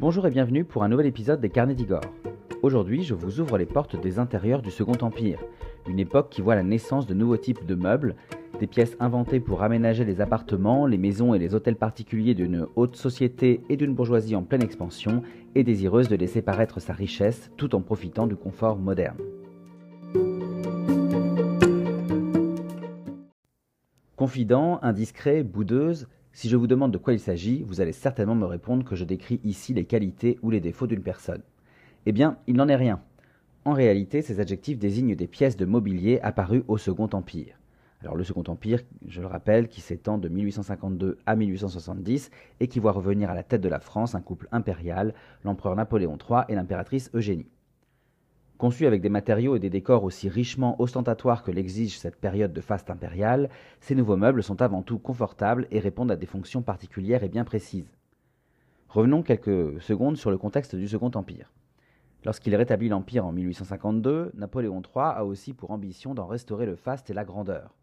Bonjour et bienvenue pour un nouvel épisode des Carnets d'Igor. Aujourd'hui, je vous ouvre les portes des intérieurs du Second Empire, une époque qui voit la naissance de nouveaux types de meubles, des pièces inventées pour aménager les appartements, les maisons et les hôtels particuliers d'une haute société et d'une bourgeoisie en pleine expansion et désireuse de laisser paraître sa richesse tout en profitant du confort moderne. Confident, indiscret, boudeuse, si je vous demande de quoi il s'agit, vous allez certainement me répondre que je décris ici les qualités ou les défauts d'une personne. Eh bien, il n'en est rien. En réalité, ces adjectifs désignent des pièces de mobilier apparues au Second Empire. Alors le Second Empire, je le rappelle, qui s'étend de 1852 à 1870 et qui voit revenir à la tête de la France un couple impérial, l'empereur Napoléon III et l'impératrice Eugénie. Conçus avec des matériaux et des décors aussi richement ostentatoires que l'exige cette période de faste impériale, ces nouveaux meubles sont avant tout confortables et répondent à des fonctions particulières et bien précises. Revenons quelques secondes sur le contexte du Second Empire. Lorsqu'il rétablit l'Empire en 1852, Napoléon III a aussi pour ambition d'en restaurer le faste et la grandeur.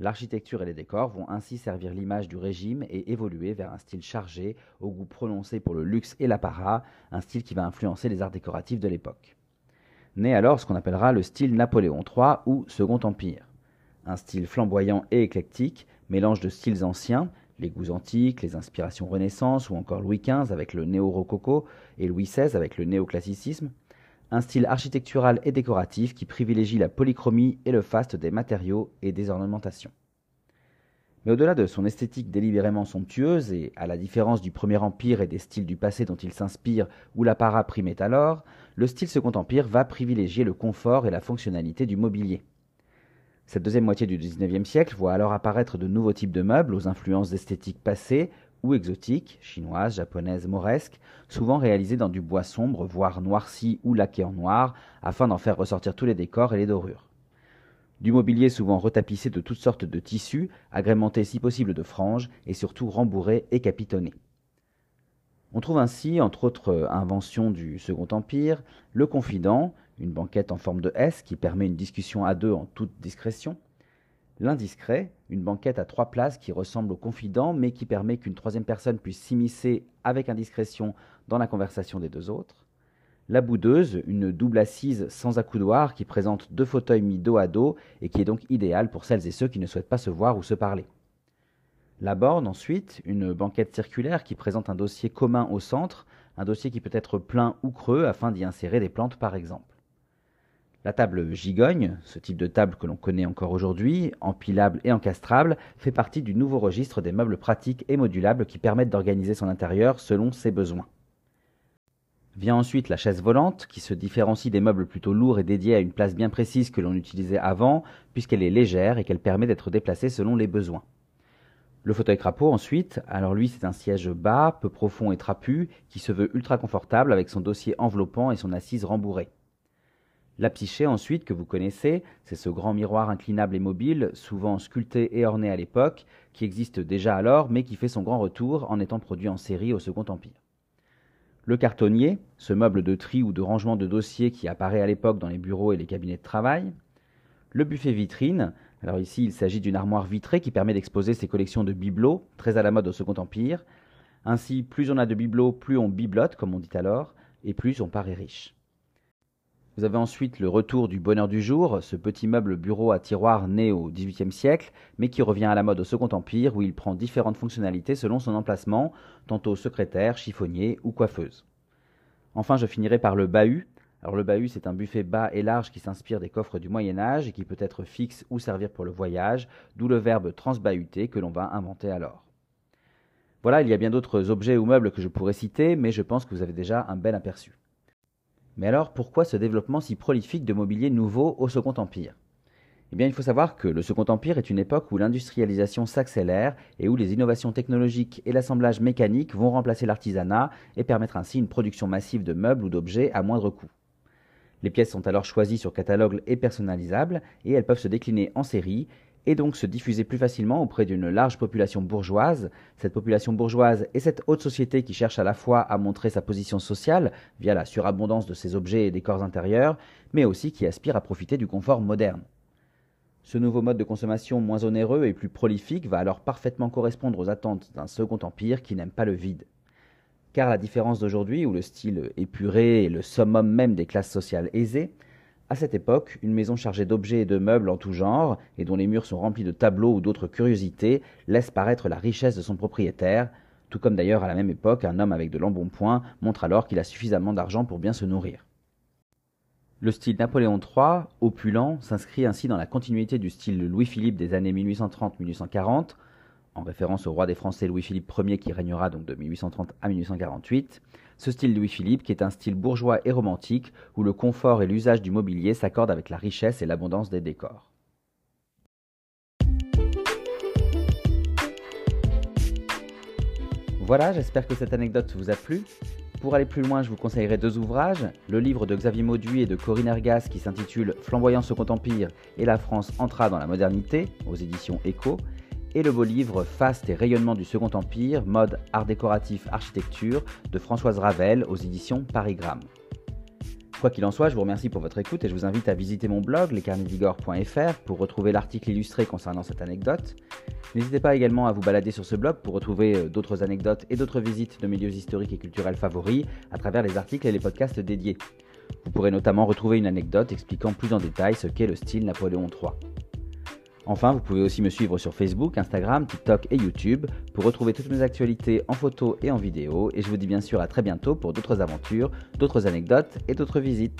L'architecture et les décors vont ainsi servir l'image du régime et évoluer vers un style chargé, au goût prononcé pour le luxe et l'apparat, un style qui va influencer les arts décoratifs de l'époque naît alors ce qu'on appellera le style Napoléon III ou Second Empire. Un style flamboyant et éclectique, mélange de styles anciens, les goûts antiques, les inspirations Renaissance ou encore Louis XV avec le néo-rococo et Louis XVI avec le néoclassicisme, un style architectural et décoratif qui privilégie la polychromie et le faste des matériaux et des ornementations. Mais au-delà de son esthétique délibérément somptueuse, et à la différence du Premier Empire et des styles du passé dont il s'inspire où l'apparat primait alors, le style Second Empire va privilégier le confort et la fonctionnalité du mobilier. Cette deuxième moitié du XIXe siècle voit alors apparaître de nouveaux types de meubles aux influences esthétiques passées ou exotiques, chinoises, japonaises, mauresques, souvent réalisés dans du bois sombre, voire noirci ou laqué en noir, afin d'en faire ressortir tous les décors et les dorures. Du mobilier souvent retapissé de toutes sortes de tissus, agrémenté si possible de franges et surtout rembourré et capitonné. On trouve ainsi, entre autres inventions du Second Empire, le confident, une banquette en forme de S qui permet une discussion à deux en toute discrétion, l'indiscret, une banquette à trois places qui ressemble au confident mais qui permet qu'une troisième personne puisse s'immiscer avec indiscrétion dans la conversation des deux autres, la boudeuse, une double assise sans accoudoir qui présente deux fauteuils mis dos à dos et qui est donc idéale pour celles et ceux qui ne souhaitent pas se voir ou se parler. La borne ensuite, une banquette circulaire qui présente un dossier commun au centre, un dossier qui peut être plein ou creux afin d'y insérer des plantes par exemple. La table gigogne, ce type de table que l'on connaît encore aujourd'hui, empilable et encastrable, fait partie du nouveau registre des meubles pratiques et modulables qui permettent d'organiser son intérieur selon ses besoins. Vient ensuite la chaise volante, qui se différencie des meubles plutôt lourds et dédiés à une place bien précise que l'on utilisait avant, puisqu'elle est légère et qu'elle permet d'être déplacée selon les besoins. Le fauteuil crapaud ensuite, alors lui c'est un siège bas, peu profond et trapu, qui se veut ultra confortable avec son dossier enveloppant et son assise rembourrée. La psyché ensuite, que vous connaissez, c'est ce grand miroir inclinable et mobile, souvent sculpté et orné à l'époque, qui existe déjà alors, mais qui fait son grand retour en étant produit en série au Second Empire. Le cartonnier, ce meuble de tri ou de rangement de dossiers qui apparaît à l'époque dans les bureaux et les cabinets de travail. Le buffet vitrine, alors ici il s'agit d'une armoire vitrée qui permet d'exposer ses collections de bibelots, très à la mode au Second Empire. Ainsi, plus on a de bibelots, plus on biblote, comme on dit alors, et plus on paraît riche. Vous avez ensuite le retour du bonheur du jour, ce petit meuble bureau à tiroir né au XVIIIe siècle, mais qui revient à la mode au Second Empire, où il prend différentes fonctionnalités selon son emplacement, tantôt secrétaire, chiffonnier ou coiffeuse. Enfin, je finirai par le bahut. Alors le bahut, c'est un buffet bas et large qui s'inspire des coffres du Moyen Âge et qui peut être fixe ou servir pour le voyage, d'où le verbe transbahuter que l'on va inventer alors. Voilà, il y a bien d'autres objets ou meubles que je pourrais citer, mais je pense que vous avez déjà un bel aperçu. Mais alors, pourquoi ce développement si prolifique de mobilier nouveau au Second Empire? Eh bien, il faut savoir que le Second Empire est une époque où l'industrialisation s'accélère et où les innovations technologiques et l'assemblage mécanique vont remplacer l'artisanat et permettre ainsi une production massive de meubles ou d'objets à moindre coût. Les pièces sont alors choisies sur catalogue et personnalisables et elles peuvent se décliner en série et donc se diffuser plus facilement auprès d'une large population bourgeoise. Cette population bourgeoise et cette haute société qui cherche à la fois à montrer sa position sociale via la surabondance de ses objets et décors intérieurs, mais aussi qui aspire à profiter du confort moderne. Ce nouveau mode de consommation moins onéreux et plus prolifique va alors parfaitement correspondre aux attentes d'un second empire qui n'aime pas le vide. Car la différence d'aujourd'hui, où le style épuré est le summum même des classes sociales aisées, à cette époque, une maison chargée d'objets et de meubles en tout genre, et dont les murs sont remplis de tableaux ou d'autres curiosités, laisse paraître la richesse de son propriétaire, tout comme d'ailleurs à la même époque, un homme avec de l'embonpoint montre alors qu'il a suffisamment d'argent pour bien se nourrir. Le style Napoléon III, opulent, s'inscrit ainsi dans la continuité du style Louis-Philippe des années 1830-1840, en référence au roi des Français Louis-Philippe Ier qui régnera donc de 1830 à 1848, ce style Louis-Philippe qui est un style bourgeois et romantique où le confort et l'usage du mobilier s'accordent avec la richesse et l'abondance des décors. Voilà, j'espère que cette anecdote vous a plu. Pour aller plus loin, je vous conseillerais deux ouvrages. Le livre de Xavier Mauduit et de Corinne Ergas qui s'intitule Flamboyant Second Empire et la France entra dans la modernité aux éditions Echo et le beau livre Faste et rayonnement du Second Empire, mode art décoratif architecture de Françoise Ravel aux éditions Parigramme. Quoi qu'il en soit, je vous remercie pour votre écoute et je vous invite à visiter mon blog lescarnedigore.fr pour retrouver l'article illustré concernant cette anecdote. N'hésitez pas également à vous balader sur ce blog pour retrouver euh, d'autres anecdotes et d'autres visites de milieux historiques et culturels favoris à travers les articles et les podcasts dédiés. Vous pourrez notamment retrouver une anecdote expliquant plus en détail ce qu'est le style Napoléon III. Enfin, vous pouvez aussi me suivre sur Facebook, Instagram, TikTok et YouTube pour retrouver toutes mes actualités en photo et en vidéo. Et je vous dis bien sûr à très bientôt pour d'autres aventures, d'autres anecdotes et d'autres visites.